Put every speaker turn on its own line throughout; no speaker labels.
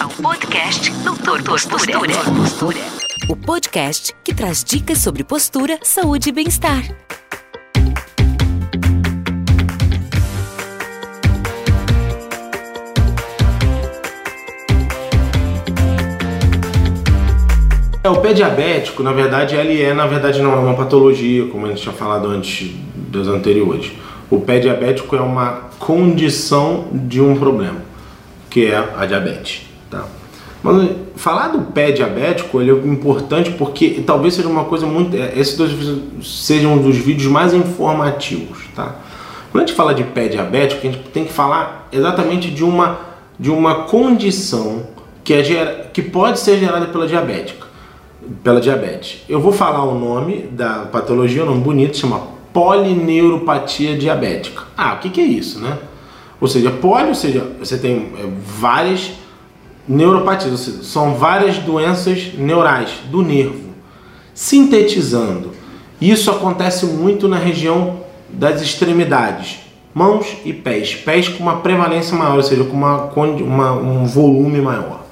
ao podcast Doutor Postura. Postura.
O podcast que traz dicas sobre postura, saúde e bem-estar.
É, o pé diabético, na verdade, ele é, na verdade, não é uma patologia, como a gente tinha falado antes dos anteriores. O pé diabético é uma condição de um problema, que é a diabetes, tá? Mas falar do pé diabético ele é importante porque talvez seja uma coisa muito. é, Esses dois sejam um dos vídeos mais informativos, tá? Quando a gente fala de pé diabético, a gente tem que falar exatamente de uma, de uma condição que, é gera, que pode ser gerada pela diabética, pela diabetes. Eu vou falar o nome da patologia, um nome bonito, chama polineuropatia diabética. Ah, o que, que é isso, né? Ou seja, poli, ou seja, você tem é, várias neuropatias, seja, são várias doenças neurais do nervo. Sintetizando, isso acontece muito na região das extremidades, mãos e pés. Pés com uma prevalência maior, ou seja, com uma, uma- um volume maior.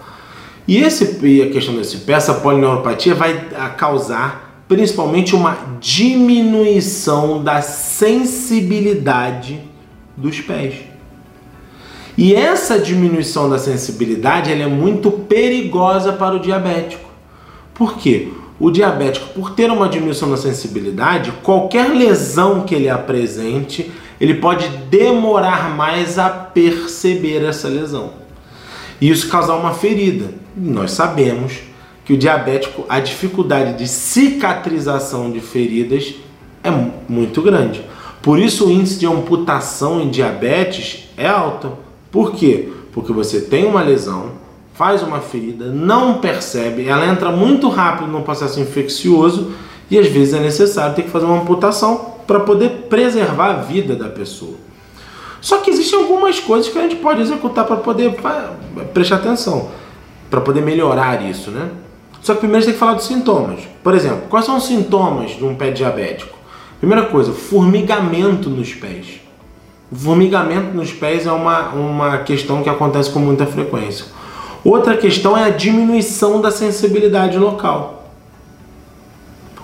E, esse, e a questão desse pé, essa polineuropatia vai ah, causar principalmente uma diminuição da sensibilidade dos pés. E essa diminuição da sensibilidade ela é muito perigosa para o diabético. Por quê? O diabético, por ter uma diminuição da sensibilidade, qualquer lesão que ele apresente, ele pode demorar mais a perceber essa lesão. E isso causar uma ferida. Nós sabemos que o diabético, a dificuldade de cicatrização de feridas é mu- muito grande. Por isso o índice de amputação em diabetes é alto. Por quê? Porque você tem uma lesão, faz uma ferida, não percebe, ela entra muito rápido no processo infeccioso e às vezes é necessário ter que fazer uma amputação para poder preservar a vida da pessoa. Só que existem algumas coisas que a gente pode executar para poder prestar atenção, para poder melhorar isso, né? Só que primeiro a gente tem que falar dos sintomas. Por exemplo, quais são os sintomas de um pé diabético? Primeira coisa, formigamento nos pés. Formigamento nos pés é uma, uma questão que acontece com muita frequência. Outra questão é a diminuição da sensibilidade local.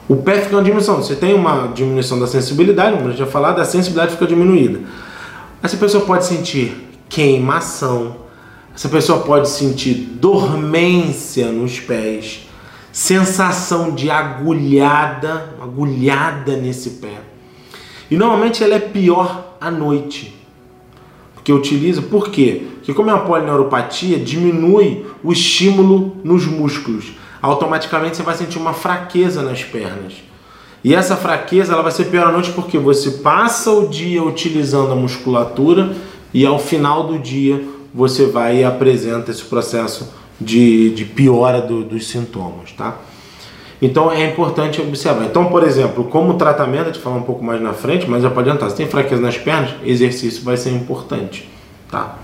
O pé fica uma diminuição. Você tem uma diminuição da sensibilidade, como gente já falado, a sensibilidade fica diminuída. Essa pessoa pode sentir queimação, essa pessoa pode sentir dormência nos pés, sensação de agulhada, agulhada nesse pé. E normalmente ela é pior à noite. Porque utiliza, por quê? Porque como é uma polineuropatia, diminui o estímulo nos músculos. Automaticamente você vai sentir uma fraqueza nas pernas. E essa fraqueza ela vai ser pior à noite porque você passa o dia utilizando a musculatura e ao final do dia você vai e apresenta esse processo de, de piora do- dos sintomas, tá? Então é importante observar. Então, por exemplo, como tratamento, a gente fala um pouco mais na frente, mas já pode adiantar. Se tem fraqueza nas pernas, exercício vai ser importante, tá?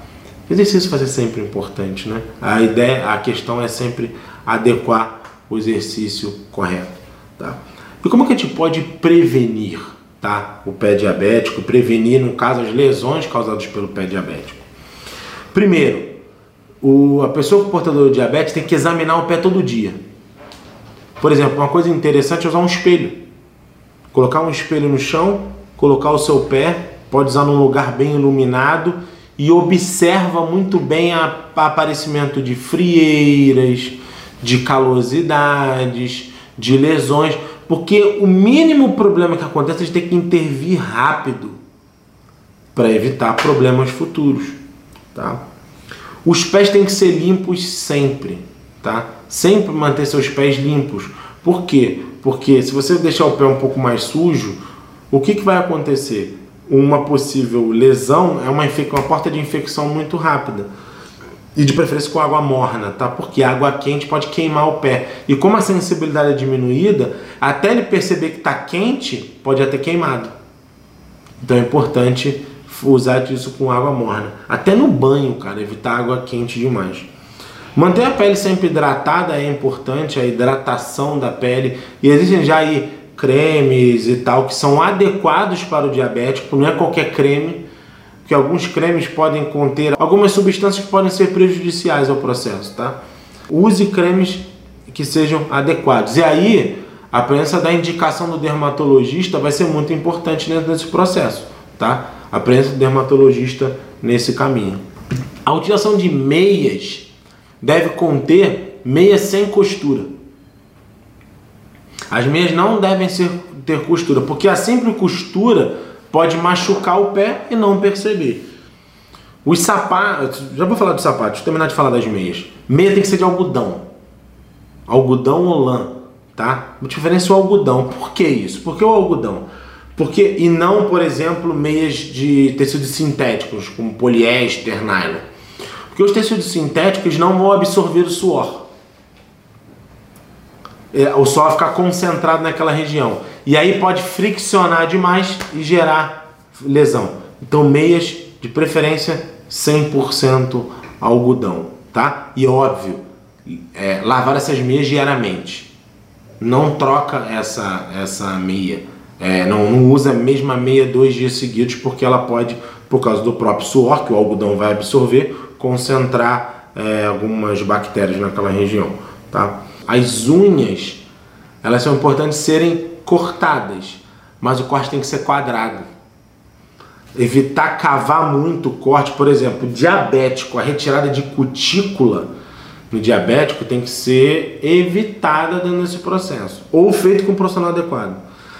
Exercício vai ser sempre importante, né? A ideia, a questão é sempre adequar o exercício correto, tá? E como que a gente pode prevenir, tá? O pé diabético, prevenir, no caso, as lesões causadas pelo pé diabético. Primeiro, o, a pessoa com portador de diabetes tem que examinar o pé todo dia. Por exemplo, uma coisa interessante é usar um espelho. Colocar um espelho no chão, colocar o seu pé, pode usar num lugar bem iluminado e observa muito bem o aparecimento de frieiras, de calosidades, de lesões, porque o mínimo problema que acontece é de ter que intervir rápido para evitar problemas futuros, tá? Os pés têm que ser limpos sempre, tá? Sempre manter seus pés limpos. Por quê? Porque se você deixar o pé um pouco mais sujo, o que, que vai acontecer? Uma possível lesão é uma, uma porta de infecção muito rápida. E de preferência com água morna, tá? Porque água quente pode queimar o pé. E como a sensibilidade é diminuída, até ele perceber que está quente, pode até queimado. Então é importante usar isso com água morna. Até no banho, cara, evitar água quente demais. Manter a pele sempre hidratada é importante, a hidratação da pele. E existem já aí cremes e tal que são adequados para o diabético, não é qualquer creme. porque alguns cremes podem conter algumas substâncias que podem ser prejudiciais ao processo, tá? Use cremes que sejam adequados. E aí, a presença da indicação do dermatologista vai ser muito importante dentro desse processo, tá? A presença do dermatologista nesse caminho. A utilização de meias deve conter meia sem costura. As meias não devem ser, ter costura, porque a simples costura pode machucar o pé e não perceber. Os sapatos, já vou falar dos sapatos, deixa eu terminar de falar das meias. Meia tem que ser de algodão. Algodão ou lã, tá? Vou diferenciar o algodão. Por que isso? Por que o algodão? Porque, e não, por exemplo, meias de tecidos sintéticos, como poliéster, nylon. Porque os tecidos sintéticos não vão absorver o suor. É, o suor fica concentrado naquela região. E aí pode friccionar demais e gerar lesão. Então, meias de preferência 100% algodão, tá? E óbvio, é, lavar essas meias diariamente. Não troca essa, essa meia. É, não, não usa a mesma meia dois dias seguidos, porque ela pode, por causa do próprio suor que o algodão vai absorver, concentrar é, algumas bactérias naquela região. Tá? As unhas, elas são importantes serem cortadas, mas o corte tem que ser quadrado. Evitar cavar muito o corte, por exemplo, diabético, a retirada de cutícula no diabético tem que ser evitada dentro desse processo, ou feito com um profissional adequado.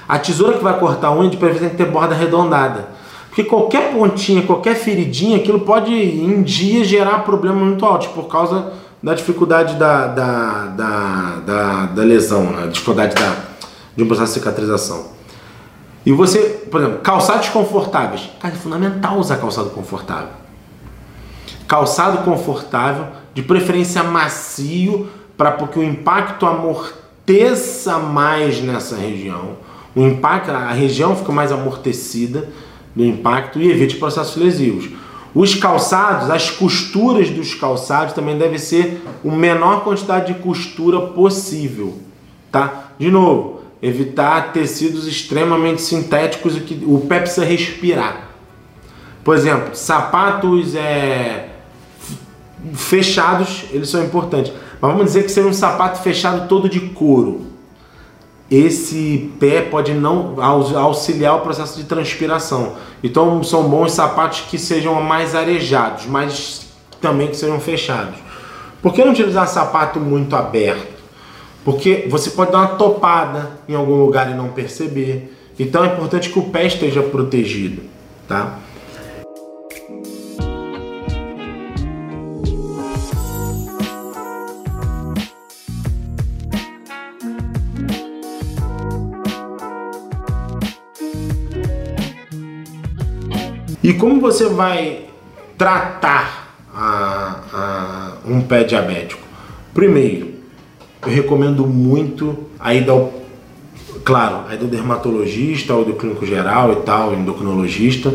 A tesoura que vai cortar a unha de tem que ter borda arredondada. Porque qualquer pontinha, qualquer feridinha, aquilo pode em dia gerar problemas muito altos por causa da dificuldade da, da, da, da, da lesão, né? a dificuldade da, de um processo de cicatrização. E você, por exemplo, calçados confortáveis. Cara, é fundamental usar calçado confortável. Calçado confortável, de preferência macio, para porque o impacto amorteça mais nessa região. O impacto, a região fica mais amortecida do impacto e evite processos lesivos. Os calçados, as costuras dos calçados também deve ser a menor quantidade de costura possível, tá? De novo, evitar tecidos extremamente sintéticos e que o pé precisa respirar. Por exemplo, sapatos é, fechados, eles são importantes. Mas vamos dizer que seja um sapato fechado todo de couro. Esse pé pode não auxiliar o processo de transpiração. Então são bons sapatos que sejam mais arejados, mas também que sejam fechados. Por que não utilizar sapato muito aberto? Porque você pode dar uma topada em algum lugar e não perceber. Então é importante que o pé esteja protegido, tá? E como você vai tratar a, a, um pé diabético? Primeiro, eu recomendo muito a ida ao, claro, a ida do dermatologista ou do clínico geral e tal, endocrinologista,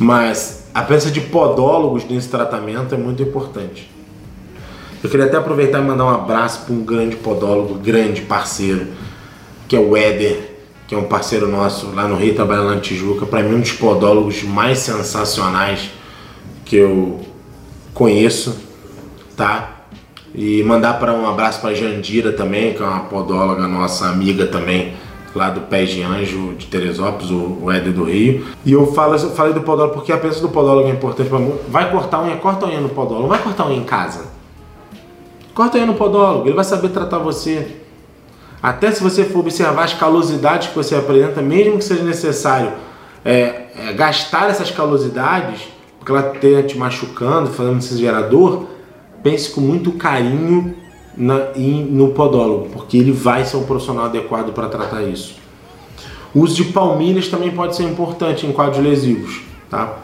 mas a presença de podólogos nesse tratamento é muito importante. Eu queria até aproveitar e mandar um abraço para um grande podólogo, grande parceiro, que é o Éder que é um parceiro nosso lá no Rio, trabalha lá na Tijuca, para mim um dos podólogos mais sensacionais que eu conheço, tá? E mandar para um abraço para Jandira também, que é uma podóloga nossa amiga também, lá do Pés de Anjo de Teresópolis, o Éder do Rio. E eu falo, eu falei do podólogo porque a presença do podólogo é importante para mim. Vai cortar unha, corta unha no podólogo, vai cortar unha em casa. Corta unha no podólogo, ele vai saber tratar você. Até se você for observar as calosidades que você apresenta, mesmo que seja necessário é, é, gastar essas calosidades, porque ela esteja te machucando, fazendo esse gerador, pense com muito carinho na, in, no podólogo, porque ele vai ser um profissional adequado para tratar isso. O uso de palmilhas também pode ser importante em quadros lesivos, tá?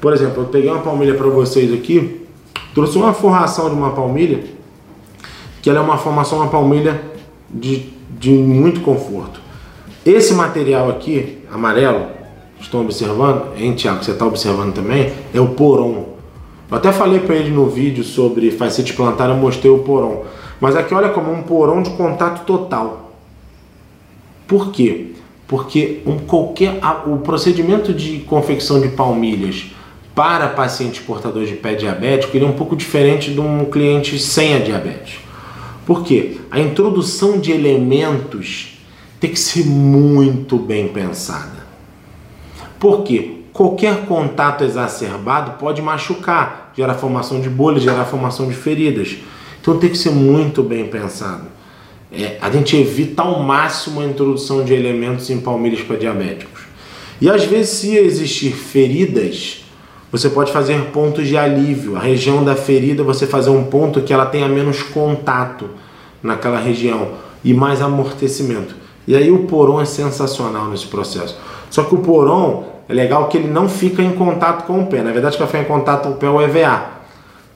Por exemplo, eu peguei uma palmilha para vocês aqui, trouxe uma forração de uma palmilha, que ela é uma formação, uma palmilha de de muito conforto. Esse material aqui, amarelo, estão observando, hein, Tiago, você está observando também, é o poron. Eu até falei para ele no vídeo sobre facete plantar, eu mostrei o poron. Mas aqui olha como um porão de contato total. Por quê? Porque um qualquer, o procedimento de confecção de palmilhas para pacientes portadores de pé diabético, ele é um pouco diferente de um cliente sem a diabetes. Por quê? A introdução de elementos tem que ser muito bem pensada. Por quê? Qualquer contato exacerbado pode machucar, gerar formação de bolhas, gerar formação de feridas. Então tem que ser muito bem pensado. É, a gente evita ao máximo a introdução de elementos em palmilhas para diabéticos. E às vezes, se existir feridas, você pode fazer pontos de alívio. A região da ferida, você fazer um ponto que ela tenha menos contato naquela região e mais amortecimento. E aí o poron é sensacional nesse processo. Só que o poron é legal que ele não fica em contato com o pé. Na verdade, que vai ficar em contato com o pé é o EVA.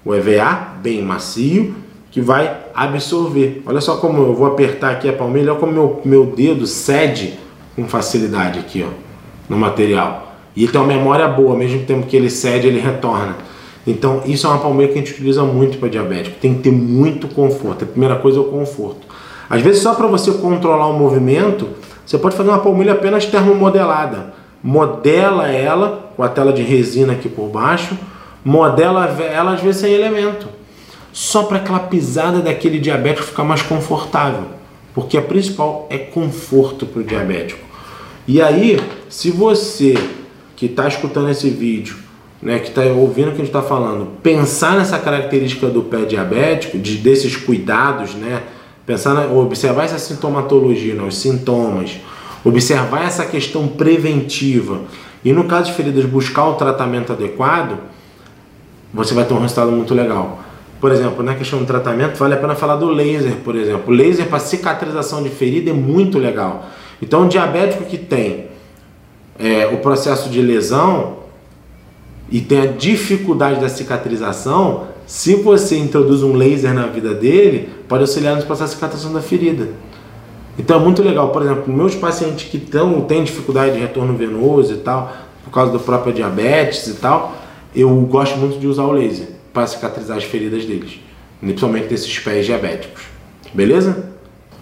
O EVA, bem macio, que vai absorver. Olha só como eu vou apertar aqui a palmilha, olha como meu, meu dedo cede com facilidade aqui, ó, no material. E tem uma memória boa, mesmo tempo que ele cede, ele retorna. Então, isso é uma palmeira que a gente utiliza muito para diabético. Tem que ter muito conforto. A primeira coisa é o conforto. Às vezes, só para você controlar o movimento, você pode fazer uma palmilha apenas termomodelada. Modela ela com a tela de resina aqui por baixo, modela ela às vezes sem elemento só para aquela pisada daquele diabético ficar mais confortável, porque a principal é conforto para o diabético. E aí, se você que está escutando esse vídeo, né, que está ouvindo o que a gente está falando, pensar nessa característica do pé diabético, de, desses cuidados, né, pensar na, observar essa sintomatologia, né, os sintomas, observar essa questão preventiva e no caso de feridas buscar o tratamento adequado, você vai ter um resultado muito legal. Por exemplo, na questão do tratamento, vale a pena falar do laser, por exemplo. O laser para cicatrização de ferida é muito legal. Então, um diabético que tem é, o processo de lesão e tem a dificuldade da cicatrização, se você introduz um laser na vida dele, pode auxiliar no processo de cicatrização da ferida. Então é muito legal, por exemplo, meus pacientes que tão, têm dificuldade de retorno venoso e tal, por causa do próprio diabetes e tal, eu gosto muito de usar o laser para cicatrizar as feridas deles, principalmente desses pés diabéticos. Beleza?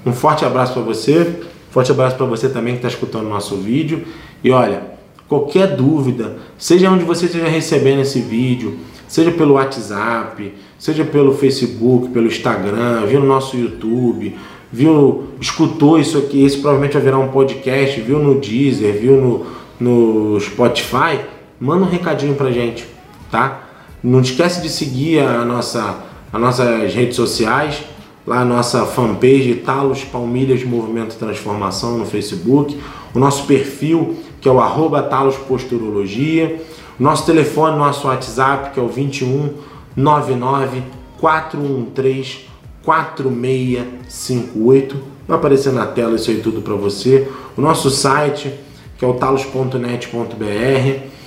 Um forte abraço para você, forte abraço para você também que está escutando o nosso vídeo. E olha, qualquer dúvida, seja onde você esteja recebendo esse vídeo, seja pelo WhatsApp, seja pelo Facebook, pelo Instagram, viu no nosso YouTube, viu, escutou isso aqui, esse provavelmente vai virar um podcast, viu no Deezer, viu no, no Spotify, manda um recadinho pra gente, tá? Não esquece de seguir a nossa, as nossas redes sociais, lá a nossa fanpage Talos Palmilhas Movimento Transformação no Facebook, o nosso perfil que é o arroba Talos Posturologia, nosso telefone, nosso WhatsApp que é o 21 99 413 4658. Vai aparecer na tela isso aí tudo para você. O nosso site que é o talos.net.br.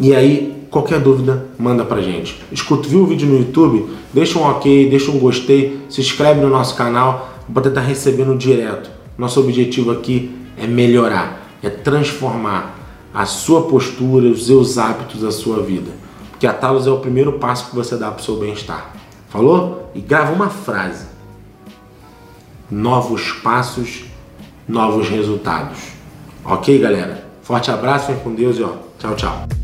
E aí Qualquer dúvida, manda pra gente. Escuta, viu o vídeo no YouTube? Deixa um ok, deixa um gostei, se inscreve no nosso canal para estar recebendo direto. Nosso objetivo aqui é melhorar, é transformar a sua postura, os seus hábitos, a sua vida. Porque a Talos é o primeiro passo que você dá para o seu bem-estar. Falou? E grava uma frase. Novos passos, novos resultados. Ok, galera? Forte abraço, vem com Deus e ó, tchau, tchau.